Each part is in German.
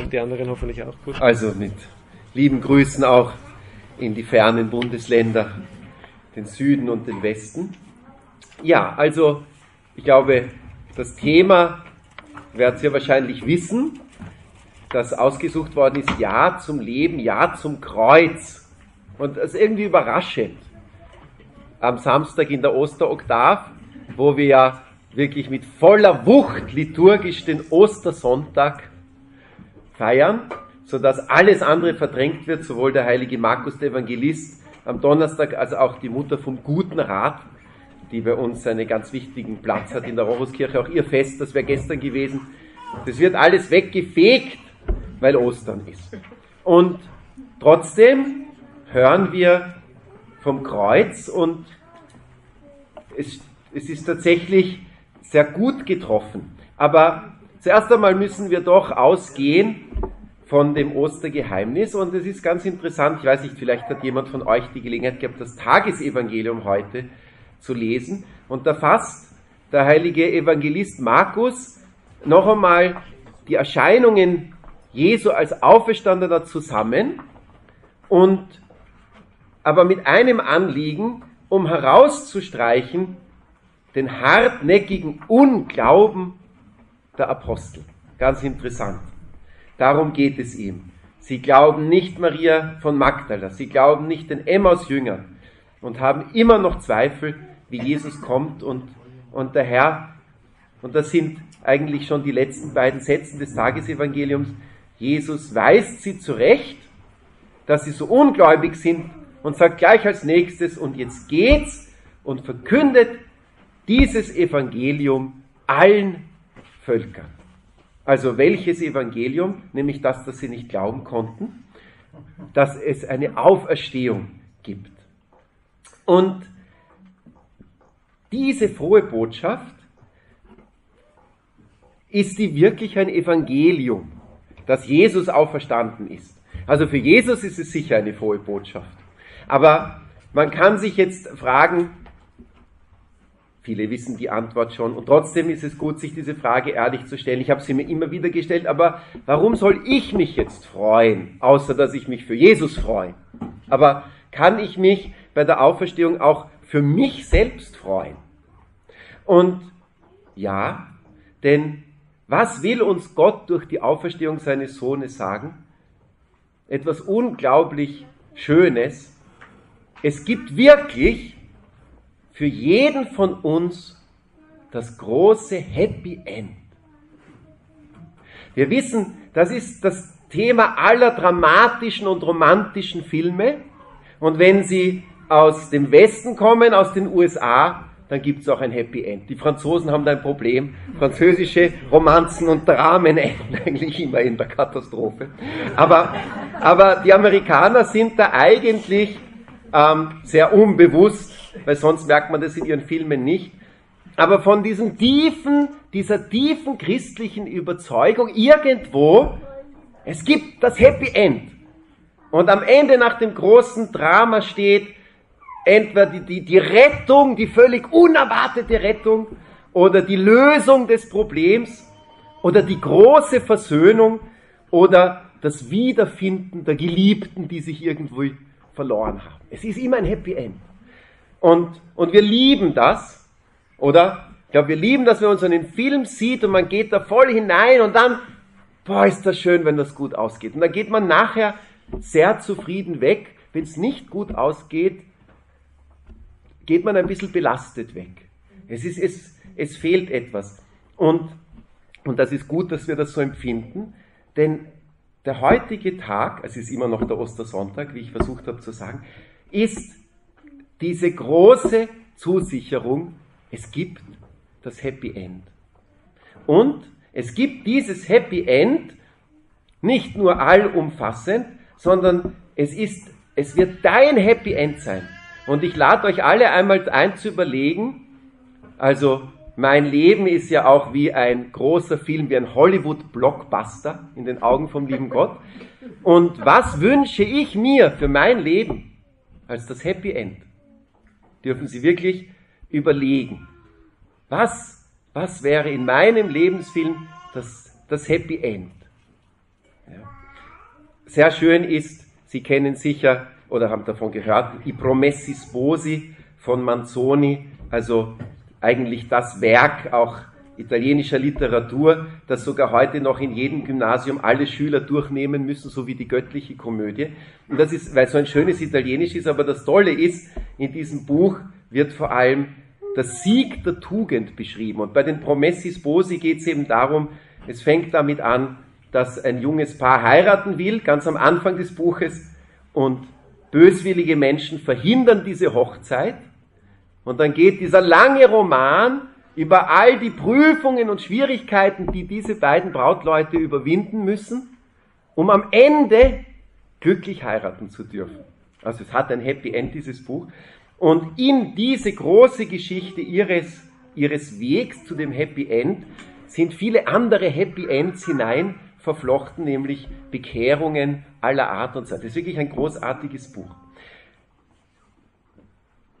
Und die anderen hoffentlich auch gut. Also mit lieben Grüßen auch in die fernen Bundesländer, den Süden und den Westen. Ja, also ich glaube, das Thema werdet ihr wahrscheinlich wissen, das ausgesucht worden ist, Ja zum Leben, Ja zum Kreuz. Und das ist irgendwie überraschend. Am Samstag in der Osteroktav, wo wir ja wirklich mit voller Wucht liturgisch den Ostersonntag feiern, sodass alles andere verdrängt wird, sowohl der heilige Markus der Evangelist am Donnerstag als auch die Mutter vom Guten Rat, die bei uns einen ganz wichtigen Platz hat in der Roruskirche, auch ihr Fest, das wäre gestern gewesen. Das wird alles weggefegt, weil Ostern ist. Und trotzdem hören wir vom Kreuz und es, es ist tatsächlich sehr gut getroffen. Aber zuerst einmal müssen wir doch ausgehen von dem Ostergeheimnis. Und es ist ganz interessant, ich weiß nicht, vielleicht hat jemand von euch die Gelegenheit gehabt, das Tagesevangelium heute zu lesen. Und da fasst der heilige Evangelist Markus noch einmal die Erscheinungen Jesu als Auferstandener zusammen und aber mit einem Anliegen, um herauszustreichen, den hartnäckigen Unglauben der Apostel. Ganz interessant. Darum geht es ihm. Sie glauben nicht Maria von Magdala, sie glauben nicht den Emmaus-Jüngern und haben immer noch Zweifel, wie Jesus kommt und, und der Herr, und das sind eigentlich schon die letzten beiden Sätze des Tagesevangeliums, Jesus weist sie zurecht, dass sie so ungläubig sind und sagt gleich als nächstes, und jetzt geht's und verkündet dieses Evangelium allen Völkern. Also welches Evangelium? Nämlich das, dass sie nicht glauben konnten, dass es eine Auferstehung gibt. Und diese frohe Botschaft ist die wirklich ein Evangelium, dass Jesus auferstanden ist. Also für Jesus ist es sicher eine frohe Botschaft. Aber man kann sich jetzt fragen, viele wissen die Antwort schon, und trotzdem ist es gut, sich diese Frage ehrlich zu stellen. Ich habe sie mir immer wieder gestellt, aber warum soll ich mich jetzt freuen, außer dass ich mich für Jesus freue? Aber kann ich mich bei der Auferstehung auch für mich selbst freuen? Und ja, denn was will uns Gott durch die Auferstehung seines Sohnes sagen? Etwas unglaublich Schönes. Es gibt wirklich für jeden von uns das große Happy End. Wir wissen, das ist das Thema aller dramatischen und romantischen Filme. Und wenn sie aus dem Westen kommen, aus den USA, dann gibt es auch ein Happy End. Die Franzosen haben da ein Problem. Französische Romanzen und Dramen enden eigentlich immer in der Katastrophe. Aber, aber die Amerikaner sind da eigentlich ähm, sehr unbewusst, weil sonst merkt man das in ihren Filmen nicht. Aber von diesem tiefen, dieser tiefen christlichen Überzeugung irgendwo, es gibt das Happy End. Und am Ende nach dem großen Drama steht, entweder die, die, die Rettung, die völlig unerwartete Rettung oder die Lösung des Problems oder die große Versöhnung oder das Wiederfinden der Geliebten, die sich irgendwo verloren haben. Es ist immer ein Happy End. Und, und wir lieben das, oder? Ich glaube, wir lieben das, wenn man so einen Film sieht und man geht da voll hinein und dann, boah, ist das schön, wenn das gut ausgeht. Und dann geht man nachher sehr zufrieden weg. Wenn es nicht gut ausgeht, geht man ein bisschen belastet weg. Es, ist, es, es fehlt etwas. Und, und das ist gut, dass wir das so empfinden, denn der heutige Tag, es ist immer noch der Ostersonntag, wie ich versucht habe zu sagen, ist diese große Zusicherung, es gibt das Happy End. Und es gibt dieses Happy End nicht nur allumfassend, sondern es ist, es wird dein Happy End sein. Und ich lade euch alle einmal ein zu überlegen, also mein Leben ist ja auch wie ein großer Film, wie ein Hollywood-Blockbuster in den Augen vom lieben Gott. Und was wünsche ich mir für mein Leben als das Happy End? Dürfen Sie wirklich überlegen. Was, was wäre in meinem Lebensfilm das, das Happy End? Ja. sehr schön ist, Sie kennen sicher oder haben davon gehört, I Promessi Sposi von Manzoni, also eigentlich das Werk auch italienischer Literatur, das sogar heute noch in jedem Gymnasium alle Schüler durchnehmen müssen, so wie die göttliche Komödie. Und das ist, weil es so ein schönes Italienisch ist, aber das Tolle ist, in diesem Buch wird vor allem der Sieg der Tugend beschrieben. Und bei den Promessi Sposi geht es eben darum, es fängt damit an, dass ein junges Paar heiraten will, ganz am Anfang des Buches, und böswillige Menschen verhindern diese Hochzeit. Und dann geht dieser lange Roman über all die Prüfungen und Schwierigkeiten, die diese beiden Brautleute überwinden müssen, um am Ende glücklich heiraten zu dürfen. Also es hat ein Happy End, dieses Buch. Und in diese große Geschichte ihres, ihres Wegs zu dem Happy End sind viele andere Happy Ends hinein verflochten, nämlich Bekehrungen aller Art und Zeit. Das ist wirklich ein großartiges Buch.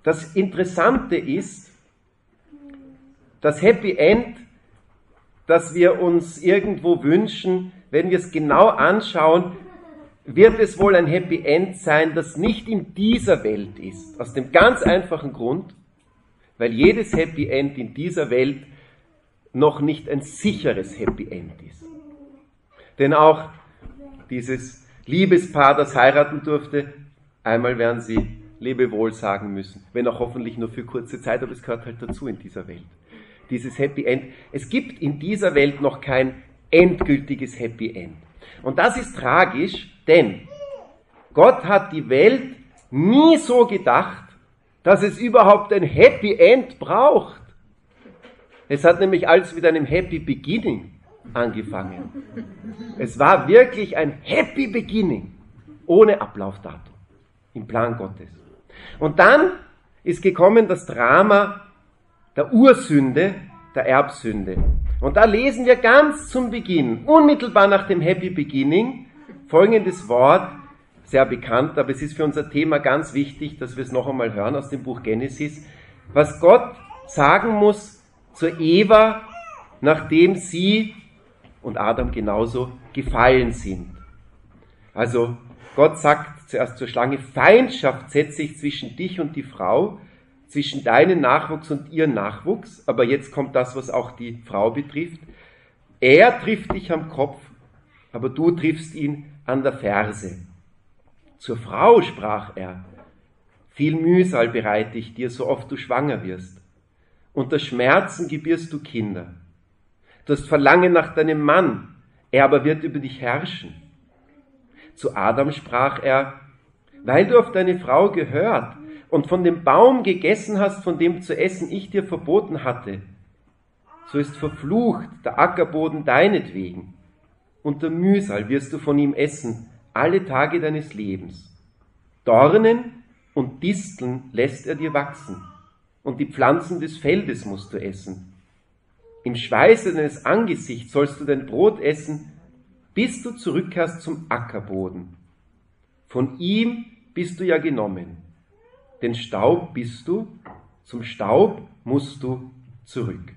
Das Interessante ist, das Happy End, das wir uns irgendwo wünschen, wenn wir es genau anschauen, wird es wohl ein Happy End sein, das nicht in dieser Welt ist. Aus dem ganz einfachen Grund, weil jedes Happy End in dieser Welt noch nicht ein sicheres Happy End ist. Denn auch dieses Liebespaar, das heiraten durfte, einmal werden sie Lebewohl sagen müssen, wenn auch hoffentlich nur für kurze Zeit, aber es gehört halt dazu in dieser Welt. Dieses Happy End. Es gibt in dieser Welt noch kein endgültiges Happy End. Und das ist tragisch, denn Gott hat die Welt nie so gedacht, dass es überhaupt ein Happy End braucht. Es hat nämlich alles mit einem Happy Beginning angefangen. Es war wirklich ein Happy Beginning, ohne Ablaufdatum im Plan Gottes. Und dann ist gekommen das Drama der Ursünde, der Erbsünde. Und da lesen wir ganz zum Beginn, unmittelbar nach dem Happy Beginning, folgendes Wort, sehr bekannt, aber es ist für unser Thema ganz wichtig, dass wir es noch einmal hören aus dem Buch Genesis, was Gott sagen muss zur Eva, nachdem sie und Adam genauso gefallen sind. Also Gott sagt zuerst zur Schlange, Feindschaft setzt sich zwischen dich und die Frau, zwischen deinem Nachwuchs und ihren Nachwuchs, aber jetzt kommt das, was auch die Frau betrifft. Er trifft dich am Kopf, aber du triffst ihn an der Ferse. Zur Frau sprach er, viel Mühsal bereite ich dir, so oft du schwanger wirst. Unter Schmerzen gebierst du Kinder. Du hast Verlangen nach deinem Mann, er aber wird über dich herrschen. Zu Adam sprach er, weil du auf deine Frau gehört und von dem Baum gegessen hast, von dem zu essen ich dir verboten hatte, so ist verflucht der Ackerboden deinetwegen. Unter Mühsal wirst du von ihm essen alle Tage deines Lebens. Dornen und Disteln lässt er dir wachsen, und die Pflanzen des Feldes musst du essen. Im Schweiße deines Angesichts sollst du dein Brot essen, bis du zurückkehrst zum Ackerboden. Von ihm bist du ja genommen. Denn Staub bist du, zum Staub musst du zurück.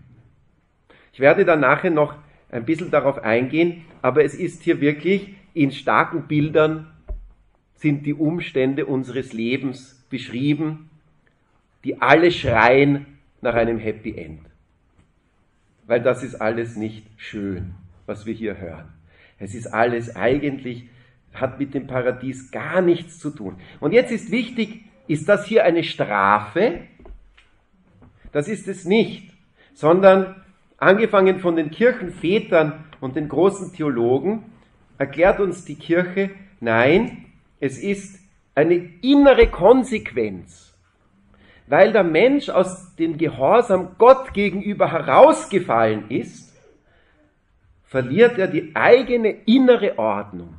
Ich werde dann nachher noch ein bisschen darauf eingehen, aber es ist hier wirklich in starken Bildern sind die Umstände unseres Lebens beschrieben, die alle schreien nach einem Happy End weil das ist alles nicht schön, was wir hier hören. Es ist alles eigentlich, hat mit dem Paradies gar nichts zu tun. Und jetzt ist wichtig, ist das hier eine Strafe? Das ist es nicht, sondern angefangen von den Kirchenvätern und den großen Theologen, erklärt uns die Kirche, nein, es ist eine innere Konsequenz weil der Mensch aus dem Gehorsam Gott gegenüber herausgefallen ist, verliert er die eigene innere Ordnung.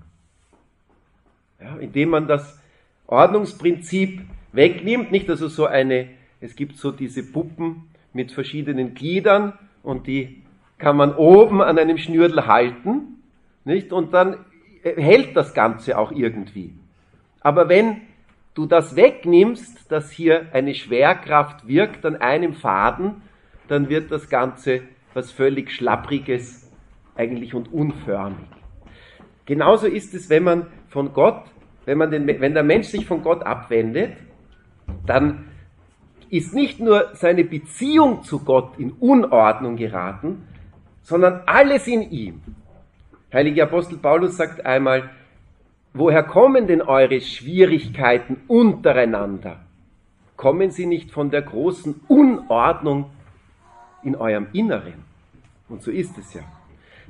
Ja, indem man das Ordnungsprinzip wegnimmt, nicht also so eine, es gibt so diese Puppen mit verschiedenen Gliedern und die kann man oben an einem Schnürdel halten, nicht? Und dann hält das Ganze auch irgendwie. Aber wenn du das wegnimmst, dass hier eine Schwerkraft wirkt an einem Faden, dann wird das Ganze was völlig Schlappriges eigentlich und unförmig. Genauso ist es, wenn man von Gott, wenn, man den, wenn der Mensch sich von Gott abwendet, dann ist nicht nur seine Beziehung zu Gott in Unordnung geraten, sondern alles in ihm. Heiliger Apostel Paulus sagt einmal, woher kommen denn eure Schwierigkeiten untereinander? Kommen sie nicht von der großen Unordnung in eurem Inneren? Und so ist es ja.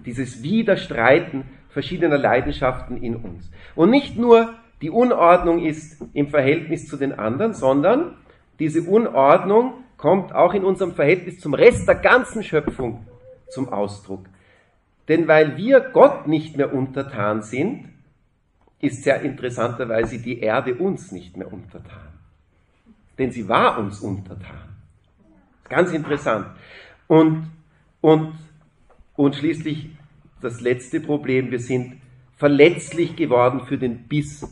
Dieses Widerstreiten verschiedener Leidenschaften in uns. Und nicht nur die Unordnung ist im Verhältnis zu den anderen, sondern diese Unordnung kommt auch in unserem Verhältnis zum Rest der ganzen Schöpfung zum Ausdruck. Denn weil wir Gott nicht mehr untertan sind, ist sehr interessanterweise die Erde uns nicht mehr untertan. Denn sie war uns untertan. Ganz interessant. Und, und, und schließlich das letzte Problem, wir sind verletzlich geworden für den Biss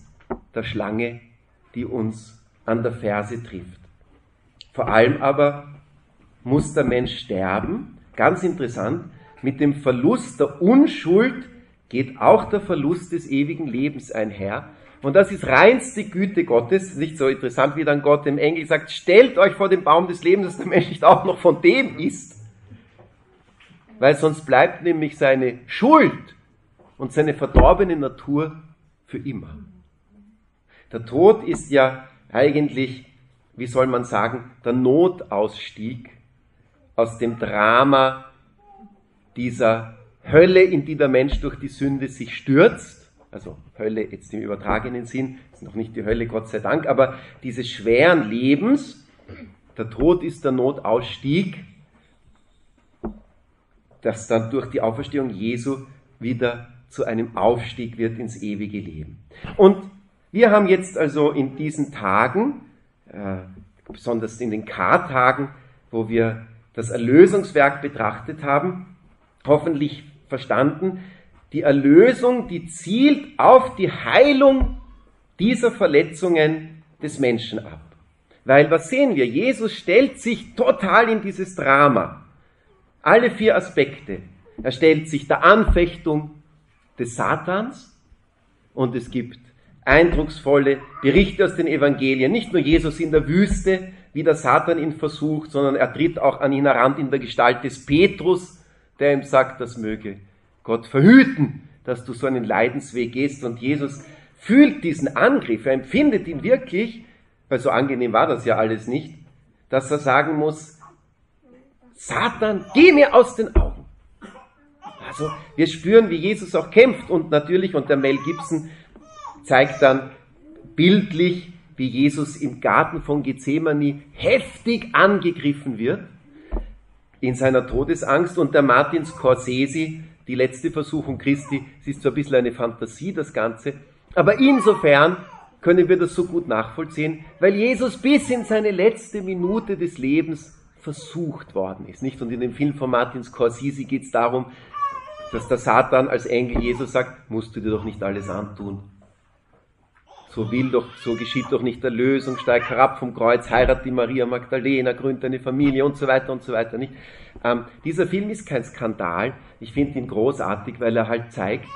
der Schlange, die uns an der Ferse trifft. Vor allem aber muss der Mensch sterben, ganz interessant, mit dem Verlust der Unschuld geht auch der Verlust des ewigen Lebens einher. Und das ist reinste Güte Gottes, nicht so interessant, wie dann Gott dem Engel sagt, stellt euch vor den Baum des Lebens, dass der Mensch nicht auch noch von dem ist. Weil sonst bleibt nämlich seine Schuld und seine verdorbene Natur für immer. Der Tod ist ja eigentlich, wie soll man sagen, der Notausstieg aus dem Drama dieser Hölle, in die der Mensch durch die Sünde sich stürzt. Also Hölle jetzt im übertragenen Sinn, ist noch nicht die Hölle, Gott sei Dank, aber dieses schweren Lebens, der Tod ist der Notausstieg, das dann durch die Auferstehung Jesu wieder zu einem Aufstieg wird ins ewige Leben. Und wir haben jetzt also in diesen Tagen, äh, besonders in den Kartagen, wo wir das Erlösungswerk betrachtet haben, hoffentlich verstanden, die Erlösung, die zielt auf die Heilung dieser Verletzungen des Menschen ab. Weil was sehen wir? Jesus stellt sich total in dieses Drama. Alle vier Aspekte. Er stellt sich der Anfechtung des Satans und es gibt eindrucksvolle Berichte aus den Evangelien. Nicht nur Jesus in der Wüste, wie der Satan ihn versucht, sondern er tritt auch an ihn heran in der Gestalt des Petrus, der ihm sagt, das möge Gott verhüten, dass du so einen Leidensweg gehst. Und Jesus fühlt diesen Angriff, er empfindet ihn wirklich, weil so angenehm war das ja alles nicht, dass er sagen muss, Satan, geh mir aus den Augen. Also wir spüren, wie Jesus auch kämpft und natürlich, und der Mel Gibson zeigt dann bildlich, wie Jesus im Garten von Gethsemane heftig angegriffen wird in seiner Todesangst und der Martin Scorsese, die letzte Versuchung Christi, es ist so ein bisschen eine Fantasie, das Ganze, aber insofern können wir das so gut nachvollziehen, weil Jesus bis in seine letzte Minute des Lebens versucht worden ist, nicht? Und in dem Film von Martin Scorsese geht es darum, dass der Satan als Engel Jesus sagt, musst du dir doch nicht alles antun. So will doch, so geschieht doch nicht Erlösung, steig herab vom Kreuz, heirat die Maria Magdalena, gründ eine Familie und so weiter und so weiter, nicht? Ähm, dieser Film ist kein Skandal. Ich finde ihn großartig, weil er halt zeigt,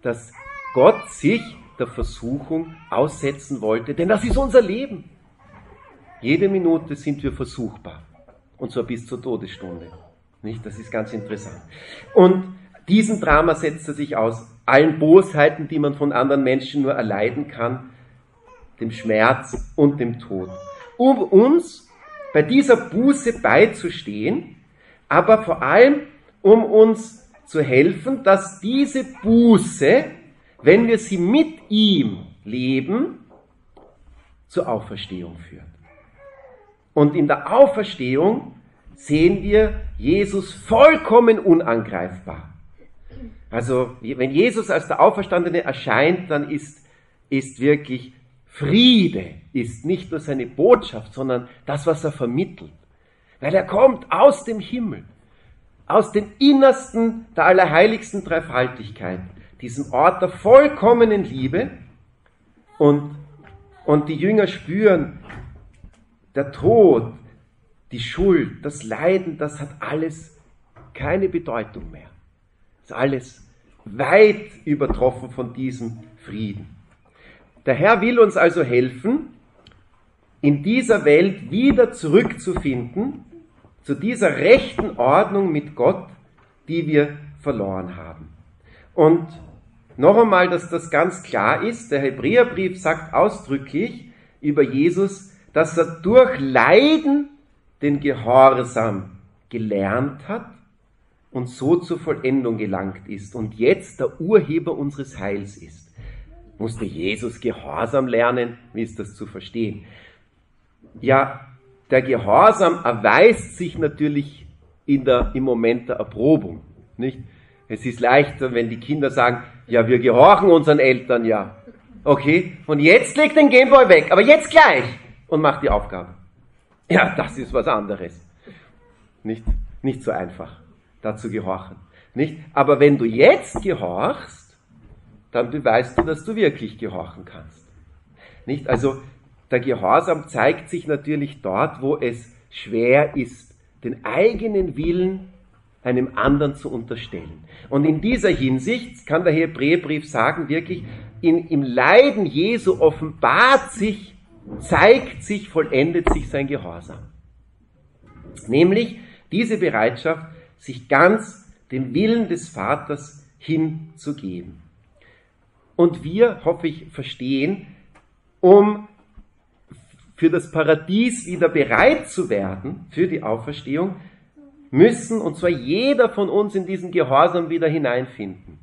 dass Gott sich der Versuchung aussetzen wollte, denn das ist unser Leben. Jede Minute sind wir versuchbar. Und zwar bis zur Todesstunde. Nicht? Das ist ganz interessant. Und diesen Drama setzt er sich aus. Allen Bosheiten, die man von anderen Menschen nur erleiden kann, dem Schmerz und dem Tod. Um uns bei dieser Buße beizustehen, aber vor allem um uns zu helfen, dass diese Buße, wenn wir sie mit ihm leben, zur Auferstehung führt. Und in der Auferstehung sehen wir Jesus vollkommen unangreifbar. Also, wenn Jesus als der Auferstandene erscheint, dann ist, ist wirklich Friede, ist nicht nur seine Botschaft, sondern das, was er vermittelt. Weil er kommt aus dem Himmel, aus dem Innersten der allerheiligsten Dreifaltigkeit, diesem Ort der vollkommenen Liebe. Und, und die Jünger spüren, der Tod, die Schuld, das Leiden, das hat alles keine Bedeutung mehr. Das ist alles weit übertroffen von diesem Frieden. Der Herr will uns also helfen, in dieser Welt wieder zurückzufinden zu dieser rechten Ordnung mit Gott, die wir verloren haben. Und noch einmal, dass das ganz klar ist, der Hebräerbrief sagt ausdrücklich über Jesus, dass er durch Leiden den Gehorsam gelernt hat und so zur Vollendung gelangt ist und jetzt der Urheber unseres Heils ist. Musste Jesus Gehorsam lernen? Wie ist das zu verstehen? Ja, der Gehorsam erweist sich natürlich in der, im Moment der Erprobung, nicht? Es ist leichter, wenn die Kinder sagen, ja, wir gehorchen unseren Eltern ja. Okay, und jetzt leg den Gameboy weg, aber jetzt gleich und mach die Aufgabe. Ja, das ist was anderes. Nicht, nicht so einfach, dazu gehorchen. Nicht? Aber wenn du jetzt gehorchst, dann beweist du, dass du wirklich gehorchen kannst. Nicht? Also, der Gehorsam zeigt sich natürlich dort, wo es schwer ist, den eigenen Willen einem anderen zu unterstellen. Und in dieser Hinsicht kann der Hebräerbrief sagen, wirklich, in, im Leiden Jesu offenbart sich, zeigt sich, vollendet sich sein Gehorsam. Nämlich diese Bereitschaft, sich ganz dem Willen des Vaters hinzugeben. Und wir, hoffe ich, verstehen, um für das Paradies wieder bereit zu werden, für die Auferstehung, müssen, und zwar jeder von uns in diesen Gehorsam wieder hineinfinden.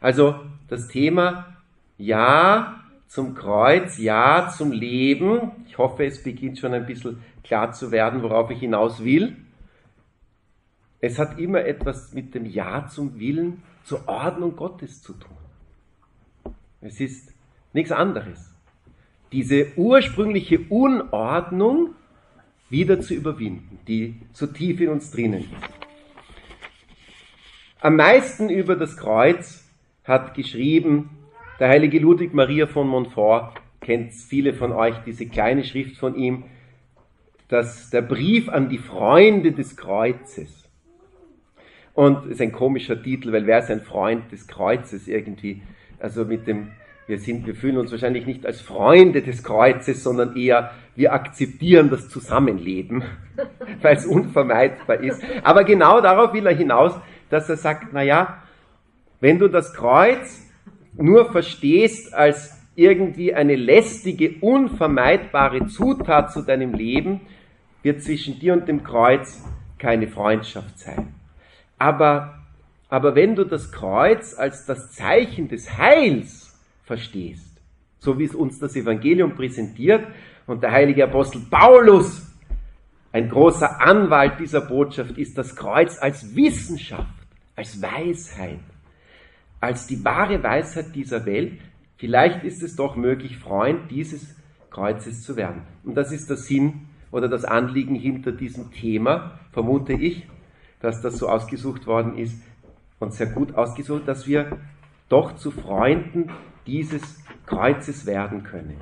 Also das Thema Ja zum Kreuz, Ja zum Leben. Ich hoffe, es beginnt schon ein bisschen klar zu werden, worauf ich hinaus will. Es hat immer etwas mit dem Ja zum Willen, zur Ordnung Gottes zu tun. Es ist nichts anderes. Diese ursprüngliche Unordnung wieder zu überwinden, die so tief in uns drinnen ist. Am meisten über das Kreuz hat geschrieben der heilige Ludwig Maria von Montfort, kennt viele von euch diese kleine Schrift von ihm, dass der Brief an die Freunde des Kreuzes. Und ist ein komischer Titel, weil wer ist ein Freund des Kreuzes irgendwie? Also mit dem wir sind, wir fühlen uns wahrscheinlich nicht als Freunde des Kreuzes, sondern eher, wir akzeptieren das Zusammenleben, weil es unvermeidbar ist. Aber genau darauf will er hinaus, dass er sagt, na ja, wenn du das Kreuz nur verstehst als irgendwie eine lästige, unvermeidbare Zutat zu deinem Leben, wird zwischen dir und dem Kreuz keine Freundschaft sein. Aber, aber wenn du das Kreuz als das Zeichen des Heils verstehst. So wie es uns das Evangelium präsentiert und der heilige Apostel Paulus, ein großer Anwalt dieser Botschaft, ist das Kreuz als Wissenschaft, als Weisheit, als die wahre Weisheit dieser Welt. Vielleicht ist es doch möglich, Freund dieses Kreuzes zu werden. Und das ist der Sinn oder das Anliegen hinter diesem Thema, vermute ich, dass das so ausgesucht worden ist und sehr gut ausgesucht, dass wir doch zu Freunden dieses Kreuzes werden können.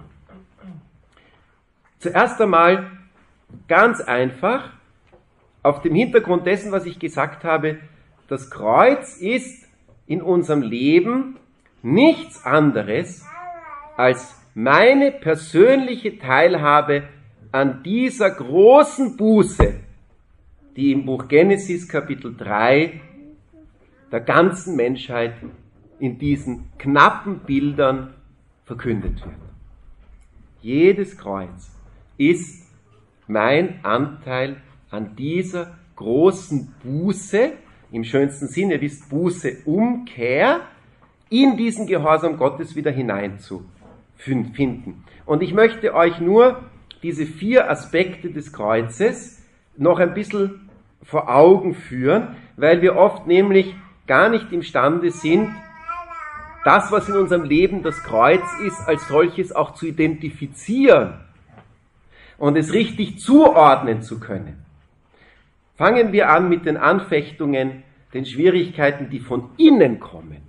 Zuerst einmal ganz einfach, auf dem Hintergrund dessen, was ich gesagt habe, das Kreuz ist in unserem Leben nichts anderes als meine persönliche Teilhabe an dieser großen Buße, die im Buch Genesis Kapitel 3 der ganzen Menschheit in diesen knappen Bildern verkündet wird. Jedes Kreuz ist mein Anteil an dieser großen Buße, im schönsten Sinne, ihr wisst, Buße, Umkehr, in diesen Gehorsam Gottes wieder hineinzufinden. Und ich möchte euch nur diese vier Aspekte des Kreuzes noch ein bisschen vor Augen führen, weil wir oft nämlich gar nicht imstande sind, das, was in unserem Leben das Kreuz ist, als solches auch zu identifizieren und es richtig zuordnen zu können. Fangen wir an mit den Anfechtungen, den Schwierigkeiten, die von innen kommen.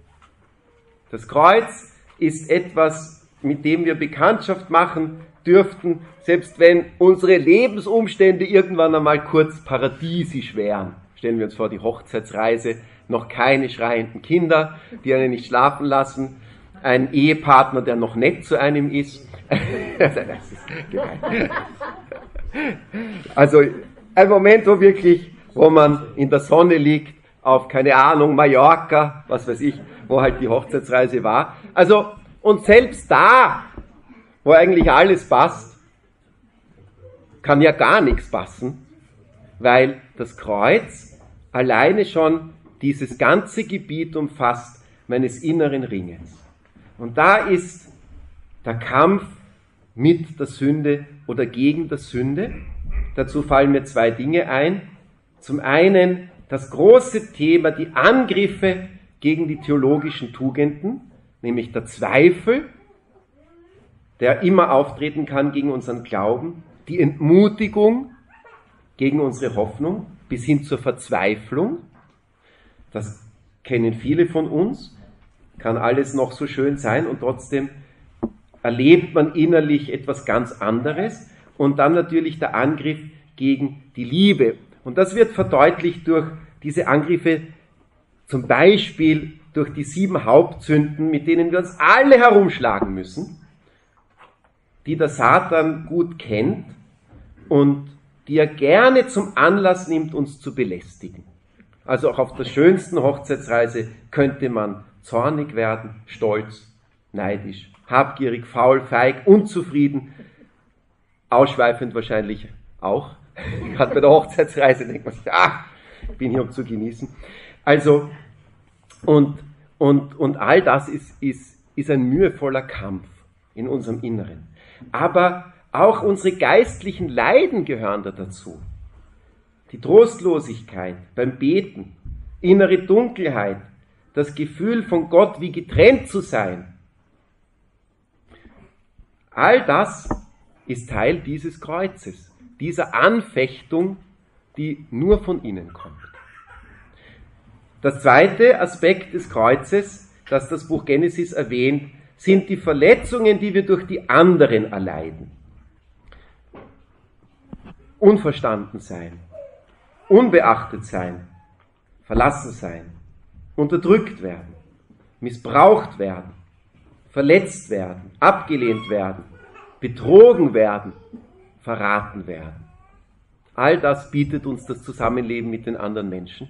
Das Kreuz ist etwas, mit dem wir Bekanntschaft machen dürften, selbst wenn unsere Lebensumstände irgendwann einmal kurz paradiesisch wären. Stellen wir uns vor, die Hochzeitsreise noch keine schreienden Kinder, die einen nicht schlafen lassen. ein Ehepartner, der noch nett zu einem ist. Also ein Moment, wo wirklich, wo man in der Sonne liegt, auf, keine Ahnung, Mallorca, was weiß ich, wo halt die Hochzeitsreise war. Also, und selbst da, wo eigentlich alles passt, kann ja gar nichts passen, weil das Kreuz alleine schon dieses ganze Gebiet umfasst meines inneren Ringens. Und da ist der Kampf mit der Sünde oder gegen der Sünde. Dazu fallen mir zwei Dinge ein. Zum einen das große Thema, die Angriffe gegen die theologischen Tugenden, nämlich der Zweifel, der immer auftreten kann gegen unseren Glauben, die Entmutigung gegen unsere Hoffnung bis hin zur Verzweiflung. Das kennen viele von uns, kann alles noch so schön sein und trotzdem erlebt man innerlich etwas ganz anderes. Und dann natürlich der Angriff gegen die Liebe. Und das wird verdeutlicht durch diese Angriffe, zum Beispiel durch die sieben Hauptsünden, mit denen wir uns alle herumschlagen müssen, die der Satan gut kennt und die er gerne zum Anlass nimmt, uns zu belästigen. Also auch auf der schönsten Hochzeitsreise könnte man zornig werden, stolz, neidisch, habgierig, faul, feig, unzufrieden, ausschweifend wahrscheinlich auch. Gerade bei der Hochzeitsreise denkt man sich, ah, ich bin hier um zu genießen. Also, und, und, und all das ist, ist, ist ein mühevoller Kampf in unserem Inneren. Aber auch unsere geistlichen Leiden gehören da dazu. Die Trostlosigkeit beim Beten, innere Dunkelheit, das Gefühl von Gott wie getrennt zu sein. All das ist Teil dieses Kreuzes, dieser Anfechtung, die nur von innen kommt. Das zweite Aspekt des Kreuzes, das das Buch Genesis erwähnt, sind die Verletzungen, die wir durch die anderen erleiden. Unverstanden sein, unbeachtet sein, verlassen sein, unterdrückt werden, missbraucht werden, verletzt werden, abgelehnt werden, betrogen werden, verraten werden. All das bietet uns das Zusammenleben mit den anderen Menschen.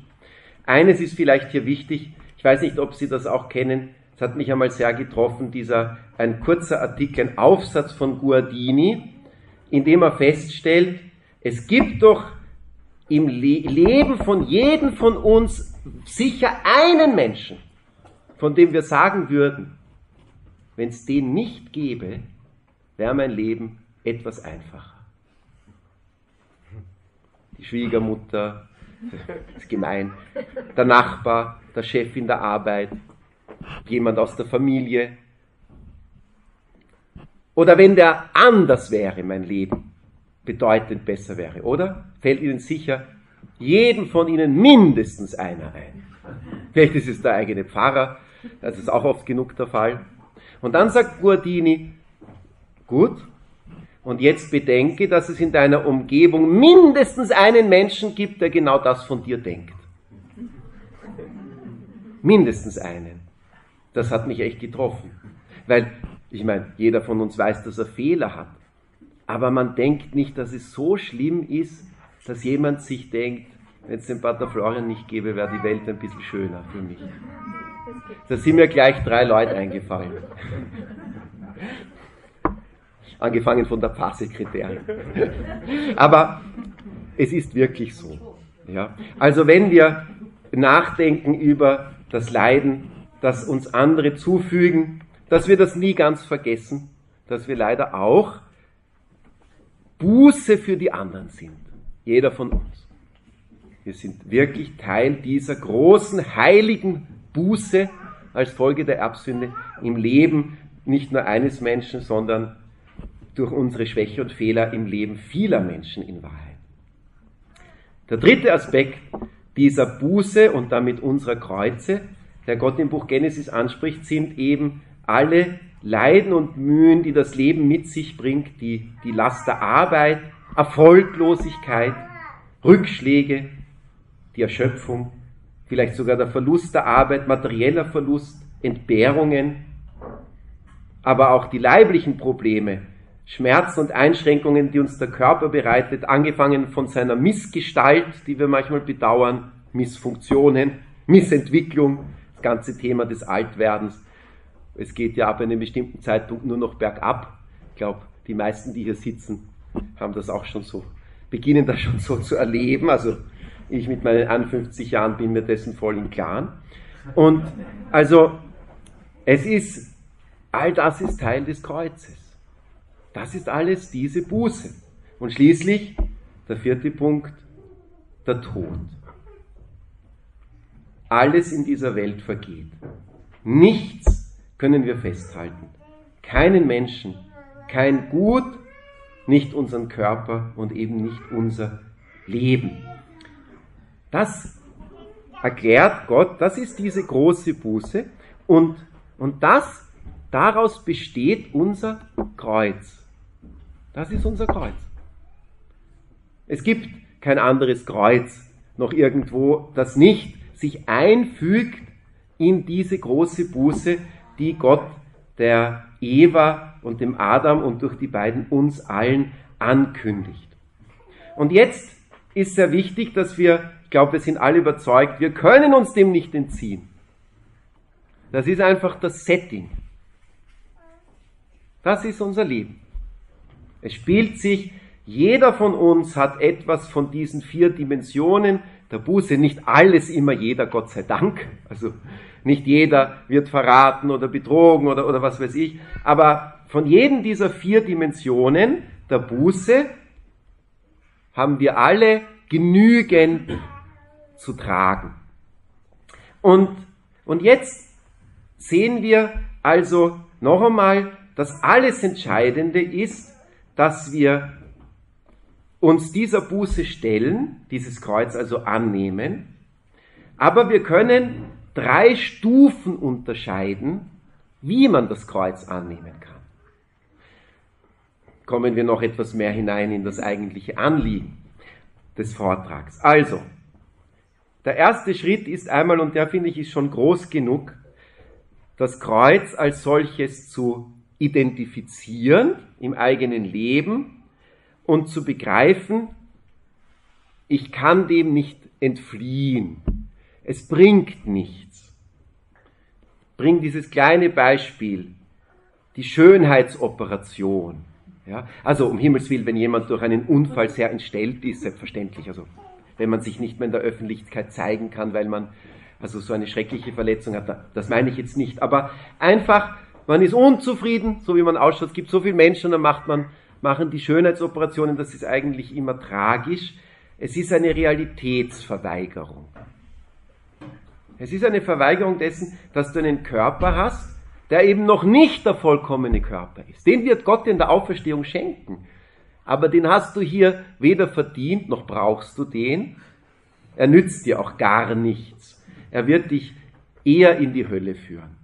Eines ist vielleicht hier wichtig, ich weiß nicht, ob Sie das auch kennen, es hat mich einmal sehr getroffen, dieser ein kurzer Artikel, ein Aufsatz von Guardini, in dem er feststellt, es gibt doch im Le Leben von jedem von uns sicher einen Menschen, von dem wir sagen würden, wenn es den nicht gäbe, wäre mein Leben etwas einfacher. Die Schwiegermutter, das ist gemein, der Nachbar, der Chef in der Arbeit, jemand aus der Familie. Oder wenn der anders wäre, mein Leben, bedeutend besser wäre, oder? Fällt Ihnen sicher jedem von Ihnen mindestens einer ein. Vielleicht ist es der eigene Pfarrer, das ist auch oft genug der Fall. Und dann sagt Guardini, gut, und jetzt bedenke, dass es in deiner Umgebung mindestens einen Menschen gibt, der genau das von dir denkt. Mindestens einen. Das hat mich echt getroffen. Weil, ich meine, jeder von uns weiß, dass er Fehler hat. Aber man denkt nicht, dass es so schlimm ist, dass jemand sich denkt, wenn es den Pater Florian nicht gäbe, wäre die Welt ein bisschen schöner für mich. Da sind mir gleich drei Leute eingefallen. Angefangen von der Pfarrsekretärin. Aber es ist wirklich so. Ja? Also wenn wir nachdenken über das Leiden, das uns andere zufügen, dass wir das nie ganz vergessen, dass wir leider auch Buße für die anderen sind. Jeder von uns. Wir sind wirklich Teil dieser großen heiligen Buße als Folge der Erbsünde im Leben nicht nur eines Menschen, sondern durch unsere Schwäche und Fehler im Leben vieler Menschen in Wahrheit. Der dritte Aspekt dieser Buße und damit unserer Kreuze, der Gott im Buch Genesis anspricht, sind eben alle Leiden und Mühen, die das Leben mit sich bringt, die, die Last der Arbeit, Erfolglosigkeit, Rückschläge, die Erschöpfung, vielleicht sogar der Verlust der Arbeit, materieller Verlust, Entbehrungen, aber auch die leiblichen Probleme, Schmerzen und Einschränkungen, die uns der Körper bereitet, angefangen von seiner Missgestalt, die wir manchmal bedauern, Missfunktionen, Missentwicklung, das ganze Thema des Altwerdens. Es geht ja ab einem bestimmten Zeitpunkt nur noch bergab. Ich glaube, die meisten, die hier sitzen, haben das auch schon so, beginnen das schon so zu erleben. Also ich mit meinen 51 Jahren bin mir dessen voll im Klaren. Und also es ist, all das ist Teil des Kreuzes. Das ist alles diese Buße. Und schließlich der vierte Punkt, der Tod. Alles in dieser Welt vergeht. Nichts können wir festhalten. Keinen Menschen, kein Gut, nicht unseren Körper und eben nicht unser Leben. Das erklärt Gott, das ist diese große Buße und, und das, daraus besteht unser Kreuz. Das ist unser Kreuz. Es gibt kein anderes Kreuz noch irgendwo, das nicht sich einfügt in diese große Buße, die Gott der Eva und dem Adam und durch die beiden uns allen ankündigt. Und jetzt ist sehr wichtig, dass wir, ich glaube, wir sind alle überzeugt, wir können uns dem nicht entziehen. Das ist einfach das Setting. Das ist unser Leben. Es spielt sich, jeder von uns hat etwas von diesen vier Dimensionen der Buße, nicht alles immer jeder, Gott sei Dank. Also nicht jeder wird verraten oder betrogen oder, oder was weiß ich. Aber von jedem dieser vier Dimensionen der Buße haben wir alle genügend zu tragen. Und, und jetzt sehen wir also noch einmal, dass alles Entscheidende ist, dass wir uns dieser Buße stellen, dieses Kreuz also annehmen, aber wir können drei Stufen unterscheiden, wie man das Kreuz annehmen kann. Kommen wir noch etwas mehr hinein in das eigentliche Anliegen des Vortrags. Also, der erste Schritt ist einmal, und der finde ich ist schon groß genug, das Kreuz als solches zu identifizieren im eigenen Leben und zu begreifen, ich kann dem nicht entfliehen. Es bringt nichts. Bring dieses kleine Beispiel, die Schönheitsoperation. Ja, also um Himmels Willen, wenn jemand durch einen Unfall sehr entstellt ist, selbstverständlich, also wenn man sich nicht mehr in der Öffentlichkeit zeigen kann, weil man also so eine schreckliche Verletzung hat, das meine ich jetzt nicht, aber einfach, man ist unzufrieden, so wie man ausschaut, es gibt so viele Menschen, dann macht man, machen die Schönheitsoperationen, das ist eigentlich immer tragisch, es ist eine Realitätsverweigerung. Es ist eine Verweigerung dessen, dass du einen Körper hast, der eben noch nicht der vollkommene Körper ist. Den wird Gott in der Auferstehung schenken. Aber den hast du hier weder verdient, noch brauchst du den. Er nützt dir auch gar nichts. Er wird dich eher in die Hölle führen.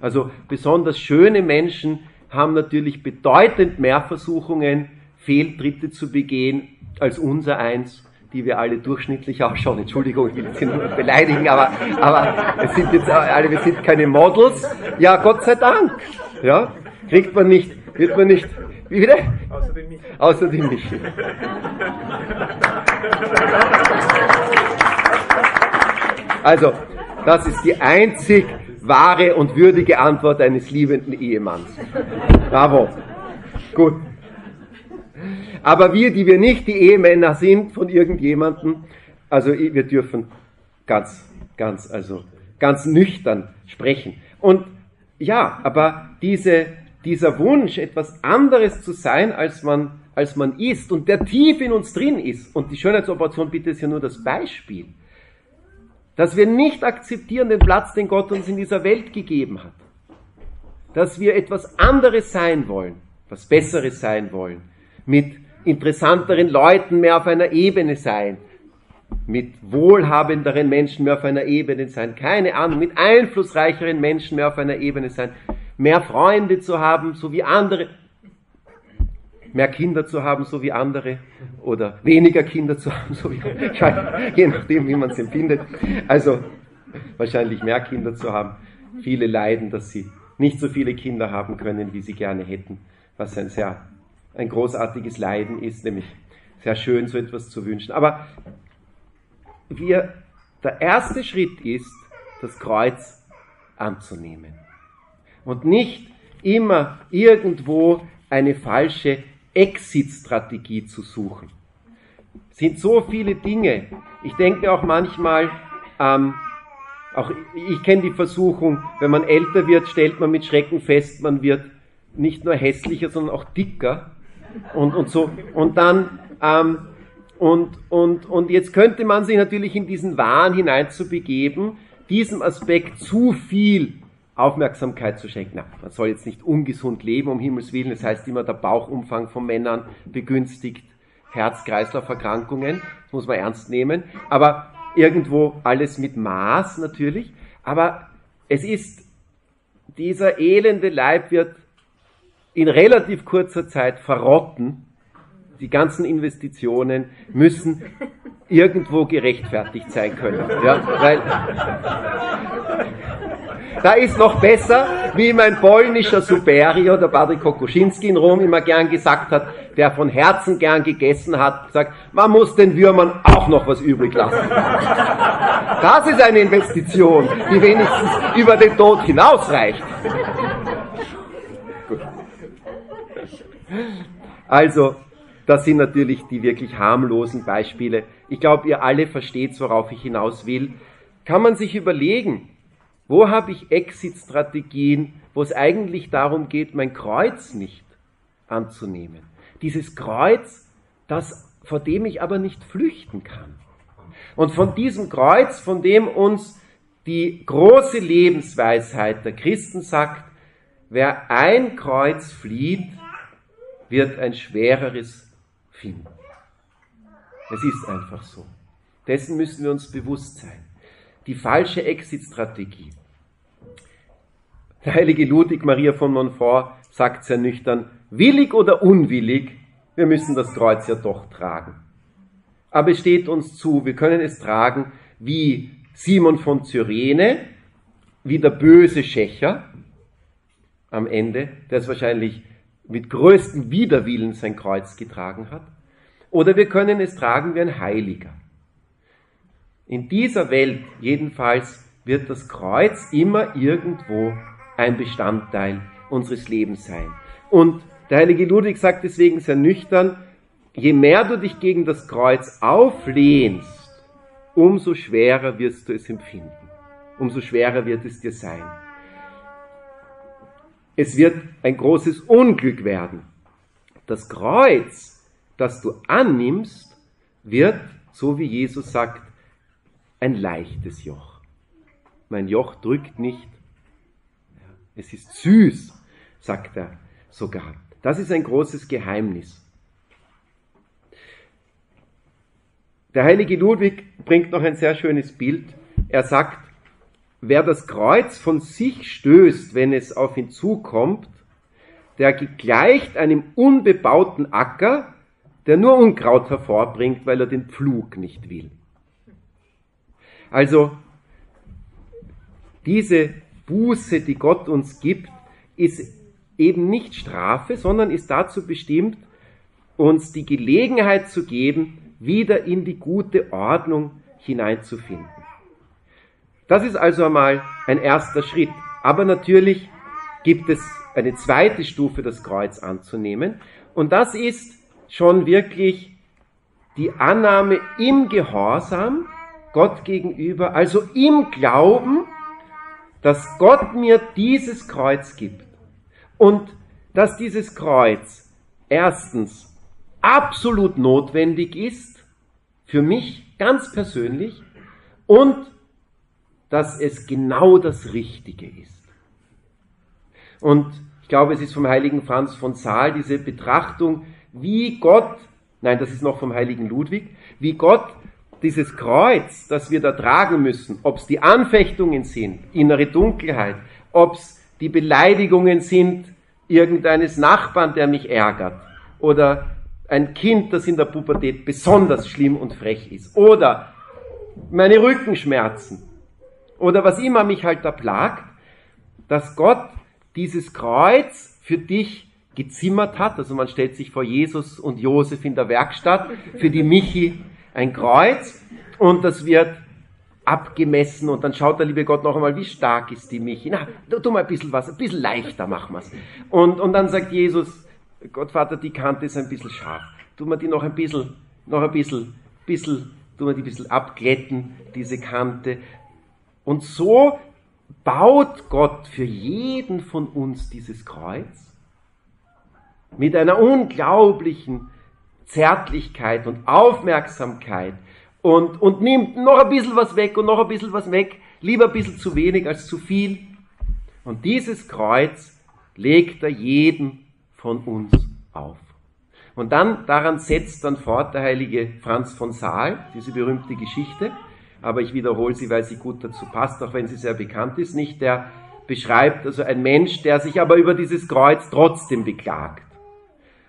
Also besonders schöne Menschen haben natürlich bedeutend mehr Versuchungen, Fehltritte zu begehen, als unser eins die wir alle durchschnittlich ausschauen. Entschuldigung, ich will jetzt nicht beleidigen, aber, aber wir sind jetzt alle, wir sind keine Models. Ja, Gott sei Dank. Ja, kriegt man nicht, wird man nicht, wie wieder? Außer dem Michi. Außer dem Michi. Also, das ist die einzig wahre und würdige Antwort eines liebenden Ehemanns. Bravo. Gut. Aber wir, die wir nicht die Ehemänner sind von irgendjemandem, also wir dürfen ganz, ganz, also ganz nüchtern sprechen. Und ja, aber diese, dieser Wunsch, etwas anderes zu sein, als man, als man ist und der tief in uns drin ist, und die Schönheitsoperation bitte ist ja nur das Beispiel, dass wir nicht akzeptieren den Platz, den Gott uns in dieser Welt gegeben hat, dass wir etwas anderes sein wollen, was Besseres sein wollen, mit interessanteren Leuten mehr auf einer Ebene sein, mit wohlhabenderen Menschen mehr auf einer Ebene sein, keine Ahnung, mit einflussreicheren Menschen mehr auf einer Ebene sein, mehr Freunde zu haben, so wie andere, mehr Kinder zu haben, so wie andere, oder weniger Kinder zu haben, so wie andere, je nachdem, wie man es empfindet. Also wahrscheinlich mehr Kinder zu haben. Viele leiden, dass sie nicht so viele Kinder haben können, wie sie gerne hätten, was ein sehr, ein großartiges Leiden ist, nämlich sehr schön, so etwas zu wünschen. Aber wir, der erste Schritt ist, das Kreuz anzunehmen. Und nicht immer irgendwo eine falsche Exit-Strategie zu suchen. Es sind so viele Dinge. Ich denke auch manchmal, ähm, auch ich kenne die Versuchung, wenn man älter wird, stellt man mit Schrecken fest, man wird nicht nur hässlicher, sondern auch dicker. Und, und so. Und dann, ähm, und, und, und jetzt könnte man sich natürlich in diesen Wahn hineinzubegeben, diesem Aspekt zu viel Aufmerksamkeit zu schenken. Na, man soll jetzt nicht ungesund leben, um Himmels Willen. Das heißt immer, der Bauchumfang von Männern begünstigt Herz-Kreislauf-Erkrankungen. Das muss man ernst nehmen. Aber irgendwo alles mit Maß natürlich. Aber es ist, dieser elende Leib wird in relativ kurzer Zeit verrotten. Die ganzen Investitionen müssen irgendwo gerechtfertigt sein können. Ja, weil da ist noch besser, wie mein polnischer Superior, der Padre Kokoschinski in Rom immer gern gesagt hat, der von Herzen gern gegessen hat, sagt, man muss den Würmern auch noch was übrig lassen. Das ist eine Investition, die wenigstens über den Tod hinausreicht. Also, das sind natürlich die wirklich harmlosen Beispiele. Ich glaube, ihr alle versteht, worauf ich hinaus will. Kann man sich überlegen, wo habe ich Exit-Strategien, wo es eigentlich darum geht, mein Kreuz nicht anzunehmen? Dieses Kreuz, das, vor dem ich aber nicht flüchten kann. Und von diesem Kreuz, von dem uns die große Lebensweisheit der Christen sagt, wer ein Kreuz flieht, wird ein schwereres finden. Es ist einfach so. Dessen müssen wir uns bewusst sein die falsche Exit-Strategie. Der heilige Ludwig Maria von Montfort sagt sehr nüchtern, willig oder unwillig, wir müssen das Kreuz ja doch tragen. Aber es steht uns zu, wir können es tragen wie Simon von Cyrene, wie der böse Schächer am Ende, der es wahrscheinlich mit größtem Widerwillen sein Kreuz getragen hat. Oder wir können es tragen wie ein Heiliger. In dieser Welt jedenfalls wird das Kreuz immer irgendwo ein Bestandteil unseres Lebens sein. Und der heilige Ludwig sagt deswegen sehr nüchtern, je mehr du dich gegen das Kreuz auflehnst, umso schwerer wirst du es empfinden. Umso schwerer wird es dir sein. Es wird ein großes Unglück werden. Das Kreuz, das du annimmst, wird, so wie Jesus sagt, ein leichtes Joch. Mein Joch drückt nicht. Es ist süß, sagt er sogar. Das ist ein großes Geheimnis. Der heilige Ludwig bringt noch ein sehr schönes Bild. Er sagt, wer das Kreuz von sich stößt, wenn es auf ihn zukommt, der gleicht einem unbebauten Acker, der nur Unkraut hervorbringt, weil er den Pflug nicht will. Also diese Buße, die Gott uns gibt, ist eben nicht Strafe, sondern ist dazu bestimmt, uns die Gelegenheit zu geben, wieder in die gute Ordnung hineinzufinden. Das ist also einmal ein erster Schritt. Aber natürlich gibt es eine zweite Stufe, das Kreuz anzunehmen. Und das ist schon wirklich die Annahme im Gehorsam Gott gegenüber, also im Glauben, dass Gott mir dieses Kreuz gibt und dass dieses Kreuz erstens absolut notwendig ist, für mich ganz persönlich, und dass es genau das Richtige ist. Und ich glaube, es ist vom heiligen Franz von Sales diese Betrachtung, wie Gott, nein, das ist noch vom heiligen Ludwig, wie Gott dieses Kreuz, das wir da tragen müssen, ob es die Anfechtungen sind, innere Dunkelheit, ob es die Beleidigungen sind irgendeines Nachbarn, der mich ärgert, oder ein Kind, das in der Pubertät besonders schlimm und frech ist, oder meine Rückenschmerzen, oder was immer mich halt da plagt, dass Gott dieses Kreuz für dich gezimmert hat. Also man stellt sich vor Jesus und Josef in der Werkstatt, für die Michi ein Kreuz und das wird abgemessen und dann schaut der liebe Gott noch einmal, wie stark ist die Michi. Na, tu mal ein bisschen was, ein bisschen leichter machen wir's. Und, und dann sagt Jesus, Gott Vater, die Kante ist ein bisschen scharf. Tu mal die noch ein bisschen, noch ein bisschen, bisschen, tu mal die ein bisschen abglätten, diese Kante. Und so baut Gott für jeden von uns dieses Kreuz mit einer unglaublichen Zärtlichkeit und Aufmerksamkeit und, und nimmt noch ein bisschen was weg und noch ein bisschen was weg, lieber ein bisschen zu wenig als zu viel. Und dieses Kreuz legt er jedem von uns auf. Und dann, daran setzt dann fort der heilige Franz von Saal, diese berühmte Geschichte, aber ich wiederhole sie, weil sie gut dazu passt, auch wenn sie sehr bekannt ist, nicht, der beschreibt also ein Mensch, der sich aber über dieses Kreuz trotzdem beklagt.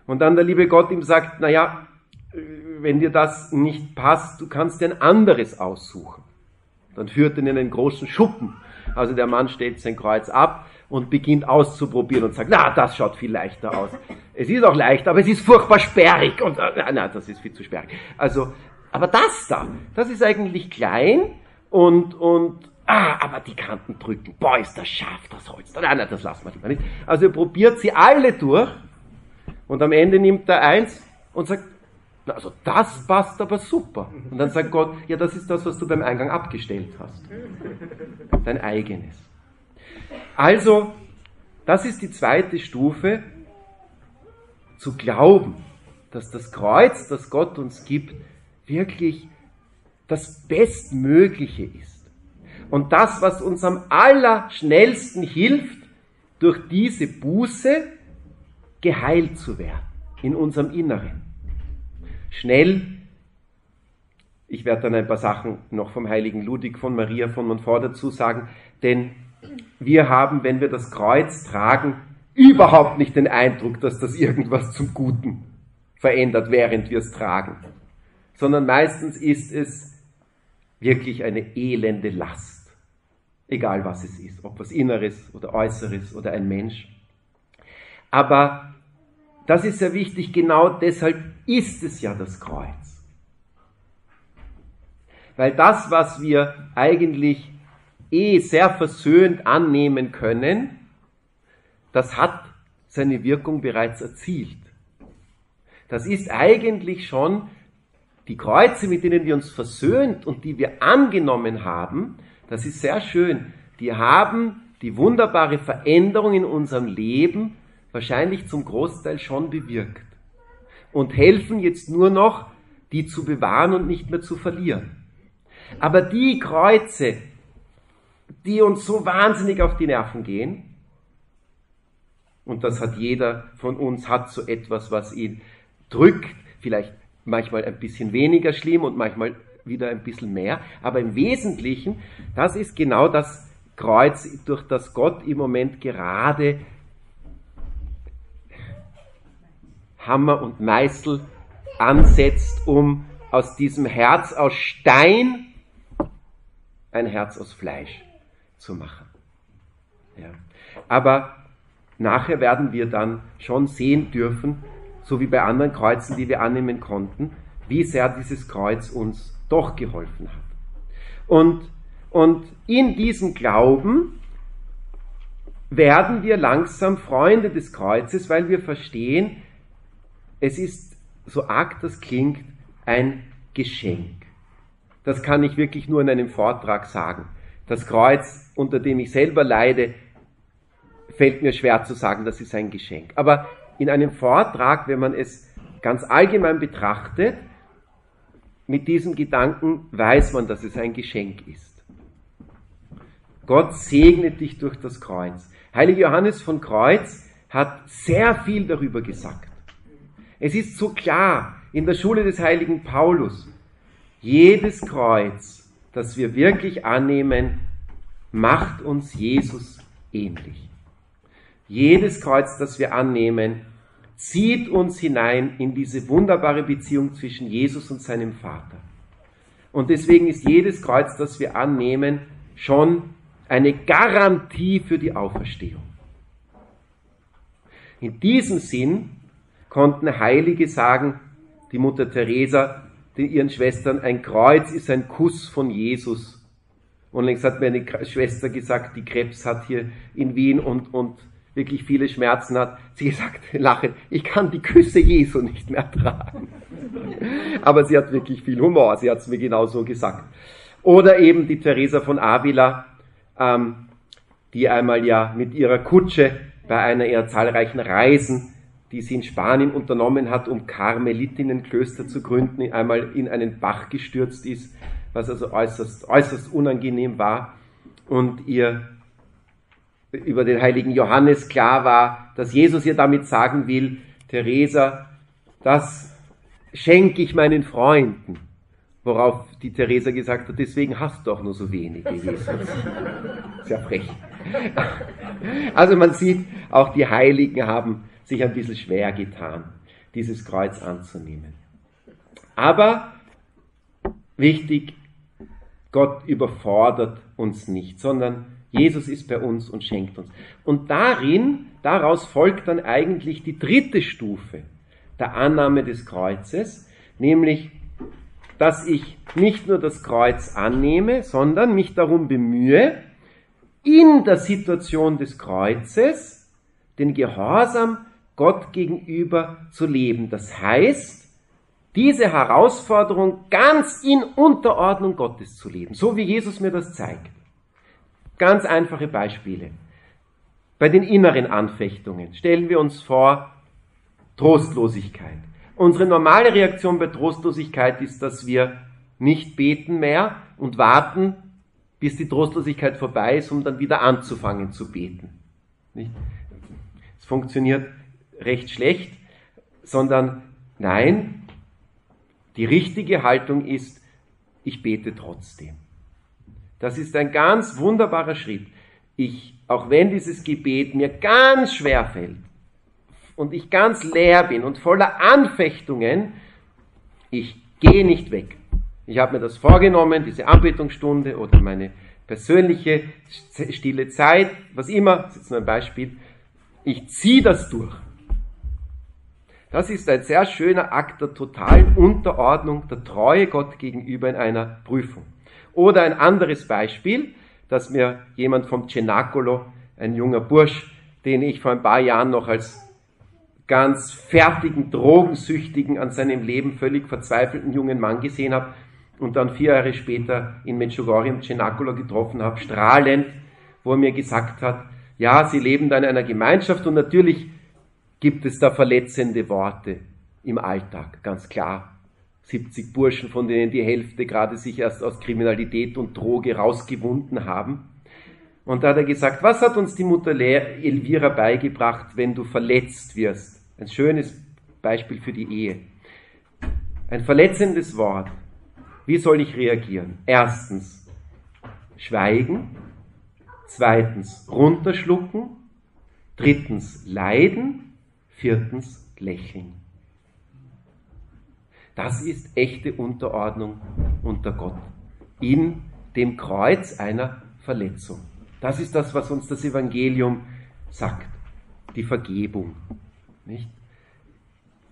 Und dann der liebe Gott ihm sagt, na ja, wenn dir das nicht passt, du kannst dir ein anderes aussuchen. Dann führt ihn in einen großen Schuppen. Also der Mann stellt sein Kreuz ab und beginnt auszuprobieren und sagt, na, das schaut viel leichter aus. Es ist auch leicht, aber es ist furchtbar sperrig und, äh, nein, das ist viel zu sperrig. Also, aber das da, das ist eigentlich klein und, und, ah, aber die Kanten drücken, boah, ist das scharf, das Holz. Nein, nein, das lassen wir lieber nicht. Also er probiert sie alle durch und am Ende nimmt er eins und sagt, also das passt aber super. Und dann sagt Gott, ja, das ist das, was du beim Eingang abgestellt hast. Dein eigenes. Also, das ist die zweite Stufe, zu glauben, dass das Kreuz, das Gott uns gibt, wirklich das Bestmögliche ist. Und das, was uns am allerschnellsten hilft, durch diese Buße geheilt zu werden in unserem Inneren. Schnell, ich werde dann ein paar Sachen noch vom heiligen Ludwig von Maria von Montfort dazu sagen, denn wir haben, wenn wir das Kreuz tragen, überhaupt nicht den Eindruck, dass das irgendwas zum Guten verändert, während wir es tragen, sondern meistens ist es wirklich eine elende Last, egal was es ist, ob was Inneres oder Äußeres oder ein Mensch. Aber das ist sehr wichtig, genau deshalb ist es ja das Kreuz. Weil das, was wir eigentlich eh sehr versöhnt annehmen können, das hat seine Wirkung bereits erzielt. Das ist eigentlich schon die Kreuze, mit denen wir uns versöhnt und die wir angenommen haben, das ist sehr schön. Die haben die wunderbare Veränderung in unserem Leben wahrscheinlich zum Großteil schon bewirkt und helfen jetzt nur noch, die zu bewahren und nicht mehr zu verlieren. Aber die Kreuze, die uns so wahnsinnig auf die Nerven gehen, und das hat jeder von uns, hat so etwas, was ihn drückt, vielleicht manchmal ein bisschen weniger schlimm und manchmal wieder ein bisschen mehr, aber im Wesentlichen, das ist genau das Kreuz, durch das Gott im Moment gerade Hammer und Meißel ansetzt, um aus diesem Herz aus Stein ein Herz aus Fleisch zu machen. Ja. Aber nachher werden wir dann schon sehen dürfen, so wie bei anderen Kreuzen, die wir annehmen konnten, wie sehr dieses Kreuz uns doch geholfen hat. Und, und in diesem Glauben werden wir langsam Freunde des Kreuzes, weil wir verstehen, es ist, so arg das klingt, ein Geschenk. Das kann ich wirklich nur in einem Vortrag sagen. Das Kreuz, unter dem ich selber leide, fällt mir schwer zu sagen, das ist ein Geschenk. Aber in einem Vortrag, wenn man es ganz allgemein betrachtet, mit diesem Gedanken weiß man, dass es ein Geschenk ist. Gott segnet dich durch das Kreuz. Heiliger Johannes von Kreuz hat sehr viel darüber gesagt. Es ist so klar in der Schule des heiligen Paulus, jedes Kreuz, das wir wirklich annehmen, macht uns Jesus ähnlich. Jedes Kreuz, das wir annehmen, zieht uns hinein in diese wunderbare Beziehung zwischen Jesus und seinem Vater. Und deswegen ist jedes Kreuz, das wir annehmen, schon eine Garantie für die Auferstehung. In diesem Sinn konnten Heilige sagen, die Mutter Teresa, den ihren Schwestern, ein Kreuz ist ein Kuss von Jesus. Und längst hat mir eine Schwester gesagt, die Krebs hat hier in Wien und, und wirklich viele Schmerzen hat. Sie gesagt, lachend, ich kann die Küsse Jesu nicht mehr tragen. Aber sie hat wirklich viel Humor, sie hat es mir genau so gesagt. Oder eben die Teresa von Avila, ähm, die einmal ja mit ihrer Kutsche bei einer ihrer zahlreichen Reisen, die sie in Spanien unternommen hat, um Karmelitinnenklöster zu gründen, einmal in einen Bach gestürzt ist, was also äußerst, äußerst unangenehm war und ihr über den heiligen Johannes klar war, dass Jesus ihr damit sagen will, Teresa, das schenke ich meinen Freunden. Worauf die Teresa gesagt hat, deswegen hast du auch nur so wenige, Jesus. Sehr frech. Also man sieht, auch die Heiligen haben sich ein bisschen schwer getan, dieses Kreuz anzunehmen. Aber wichtig, Gott überfordert uns nicht, sondern Jesus ist bei uns und schenkt uns. Und darin, daraus folgt dann eigentlich die dritte Stufe der Annahme des Kreuzes, nämlich dass ich nicht nur das Kreuz annehme, sondern mich darum bemühe, in der Situation des Kreuzes den Gehorsam Gott gegenüber zu leben. Das heißt, diese Herausforderung ganz in Unterordnung Gottes zu leben, so wie Jesus mir das zeigt. Ganz einfache Beispiele. Bei den inneren Anfechtungen stellen wir uns vor Trostlosigkeit. Unsere normale Reaktion bei Trostlosigkeit ist, dass wir nicht beten mehr und warten, bis die Trostlosigkeit vorbei ist, um dann wieder anzufangen zu beten. Es funktioniert recht schlecht, sondern nein, die richtige Haltung ist, ich bete trotzdem. Das ist ein ganz wunderbarer Schritt. Ich, auch wenn dieses Gebet mir ganz schwer fällt, und ich ganz leer bin und voller Anfechtungen, ich gehe nicht weg. Ich habe mir das vorgenommen, diese Anbetungsstunde oder meine persönliche stille Zeit, was immer, das ist jetzt nur ein Beispiel, ich ziehe das durch. Das ist ein sehr schöner Akt der totalen Unterordnung, der Treue Gott gegenüber in einer Prüfung. Oder ein anderes Beispiel, das mir jemand vom Cenacolo, ein junger Bursch, den ich vor ein paar Jahren noch als ganz fertigen, drogensüchtigen, an seinem Leben völlig verzweifelten jungen Mann gesehen habe und dann vier Jahre später in Medjugorje im Cenacolo getroffen habe, strahlend, wo er mir gesagt hat, ja, sie leben da in einer Gemeinschaft und natürlich gibt es da verletzende Worte im Alltag, ganz klar. 70 Burschen, von denen die Hälfte gerade sich erst aus Kriminalität und Droge rausgewunden haben. Und da hat er gesagt, was hat uns die Mutter Elvira beigebracht, wenn du verletzt wirst? Ein schönes Beispiel für die Ehe. Ein verletzendes Wort. Wie soll ich reagieren? Erstens, schweigen. Zweitens, runterschlucken. Drittens, leiden. Viertens, lächeln. Das ist echte Unterordnung unter Gott. In dem Kreuz einer Verletzung. Das ist das, was uns das Evangelium sagt. Die Vergebung. Nicht?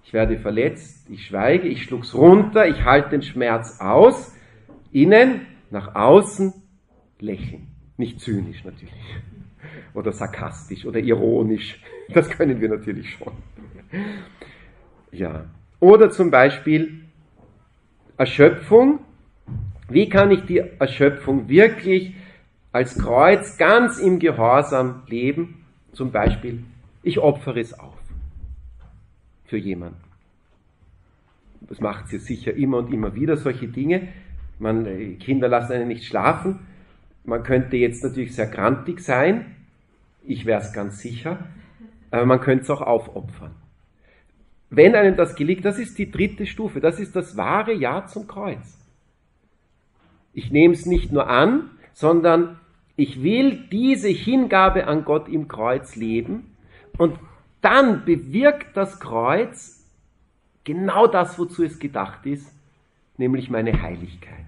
Ich werde verletzt, ich schweige, ich schluck's runter, ich halte den Schmerz aus, innen, nach außen, lächeln. Nicht zynisch natürlich. Oder sarkastisch oder ironisch. Das können wir natürlich schon. Ja. Oder zum Beispiel Erschöpfung. Wie kann ich die Erschöpfung wirklich als Kreuz ganz im Gehorsam leben? Zum Beispiel, ich opfere es auf für jemanden. Das macht sie sicher immer und immer wieder, solche Dinge. Man, äh, Kinder lassen einen nicht schlafen. Man könnte jetzt natürlich sehr grantig sein. Ich wäre es ganz sicher. Aber man könnte es auch aufopfern. Wenn einem das gelingt, das ist die dritte Stufe. Das ist das wahre Ja zum Kreuz. Ich nehme es nicht nur an, sondern ich will diese Hingabe an Gott im Kreuz leben und dann bewirkt das Kreuz genau das, wozu es gedacht ist, nämlich meine Heiligkeit.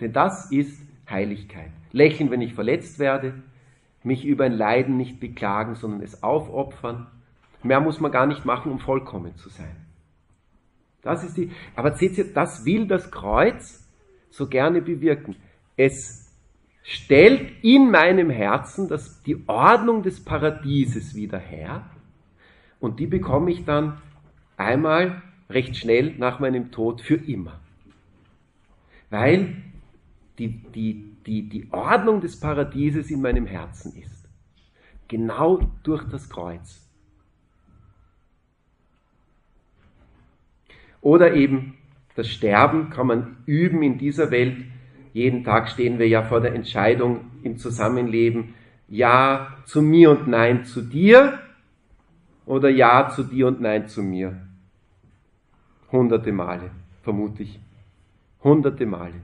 Denn das ist Heiligkeit. Lächeln, wenn ich verletzt werde, mich über ein Leiden nicht beklagen, sondern es aufopfern Mehr muss man gar nicht machen, um vollkommen zu sein. Das ist die, aber seht ihr, das will das Kreuz so gerne bewirken. Es stellt in meinem Herzen das, die Ordnung des Paradieses wieder her und die bekomme ich dann einmal recht schnell nach meinem Tod für immer. Weil die, die, die, die Ordnung des Paradieses in meinem Herzen ist. Genau durch das Kreuz. Oder eben das Sterben kann man üben in dieser Welt. Jeden Tag stehen wir ja vor der Entscheidung im Zusammenleben, ja zu mir und nein zu dir oder ja zu dir und nein zu mir. Hunderte Male, vermute ich. Hunderte Male.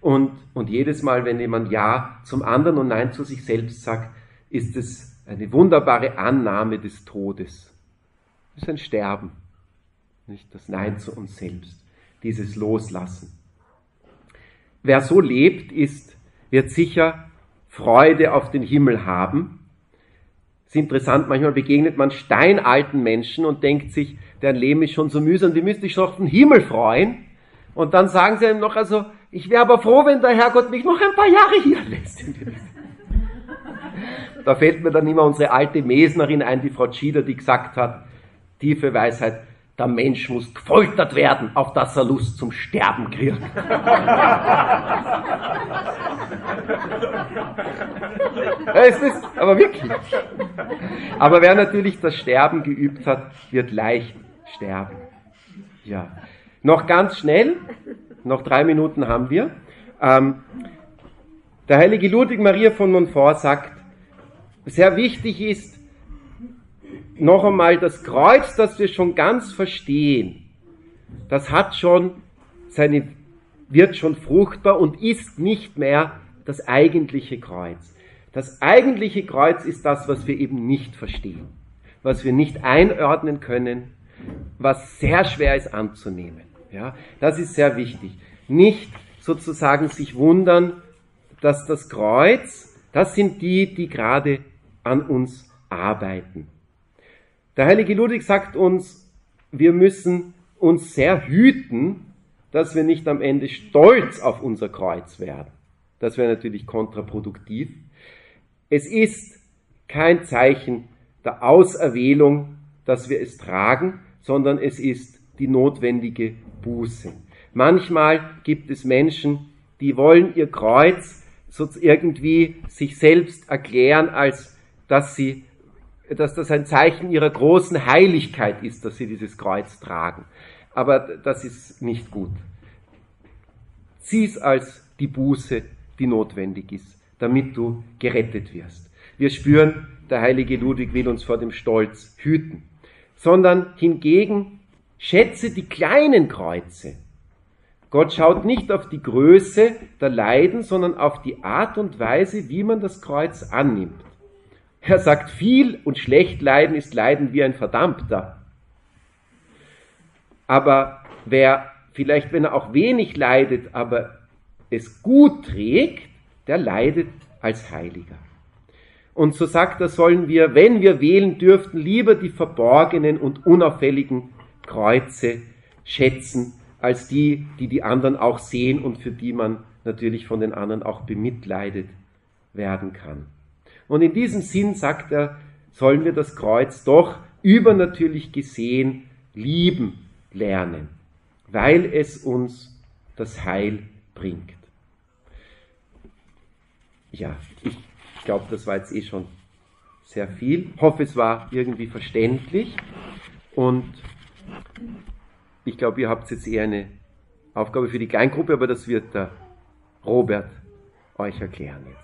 Und, und jedes Mal, wenn jemand Ja zum anderen und Nein zu sich selbst sagt, ist es eine wunderbare Annahme des Todes. Es ist ein Sterben. Nicht das Nein zu uns selbst. Dieses Loslassen. Wer so lebt, ist, wird sicher Freude auf den Himmel haben. Es ist interessant, manchmal begegnet man steinalten Menschen und denkt sich, deren Leben ist schon so mühsam, die müsste sich doch auf den Himmel freuen. Und dann sagen sie einem noch, also, ich wäre aber froh, wenn der Herrgott mich noch ein paar Jahre hier lässt. da fällt mir dann immer unsere alte Mesnerin ein, die Frau Schieder, die gesagt hat, tiefe Weisheit, der Mensch muss gefoltert werden, auf dass er Lust zum Sterben kriegt. ja, ist aber wirklich. Aber wer natürlich das Sterben geübt hat, wird leicht sterben. Ja. Noch ganz schnell, noch drei Minuten haben wir. Ähm, der heilige Ludwig Maria von Montfort sagt, sehr wichtig ist, noch einmal das Kreuz, das wir schon ganz verstehen, das hat schon seine, wird schon fruchtbar und ist nicht mehr das eigentliche Kreuz. Das eigentliche Kreuz ist das, was wir eben nicht verstehen, was wir nicht einordnen können, was sehr schwer ist anzunehmen. Ja, das ist sehr wichtig. Nicht sozusagen sich wundern, dass das Kreuz, das sind die, die gerade an uns arbeiten. Der heilige Ludwig sagt uns, wir müssen uns sehr hüten, dass wir nicht am Ende stolz auf unser Kreuz werden. Das wäre natürlich kontraproduktiv. Es ist kein Zeichen der Auserwählung, dass wir es tragen, sondern es ist die notwendige Buße. Manchmal gibt es Menschen, die wollen ihr Kreuz irgendwie sich selbst erklären, als dass sie, dass das ein Zeichen ihrer großen Heiligkeit ist, dass sie dieses Kreuz tragen. Aber das ist nicht gut. Sieh es als die Buße, die notwendig ist, damit du gerettet wirst. Wir spüren, der heilige Ludwig will uns vor dem Stolz hüten sondern hingegen schätze die kleinen Kreuze. Gott schaut nicht auf die Größe der Leiden, sondern auf die Art und Weise, wie man das Kreuz annimmt. Er sagt, viel und schlecht leiden ist Leiden wie ein Verdammter. Aber wer vielleicht, wenn er auch wenig leidet, aber es gut trägt, der leidet als Heiliger. Und so sagt er, sollen wir, wenn wir wählen dürften, lieber die verborgenen und unauffälligen Kreuze schätzen, als die, die die anderen auch sehen und für die man natürlich von den anderen auch bemitleidet werden kann. Und in diesem Sinn sagt er, sollen wir das Kreuz doch übernatürlich gesehen lieben lernen, weil es uns das Heil bringt. Ja, ich glaube, das war jetzt eh schon sehr viel. Hoffe, es war irgendwie verständlich. Und ich glaube, ihr habt jetzt eher eine Aufgabe für die Kleingruppe, aber das wird der Robert euch erklären jetzt.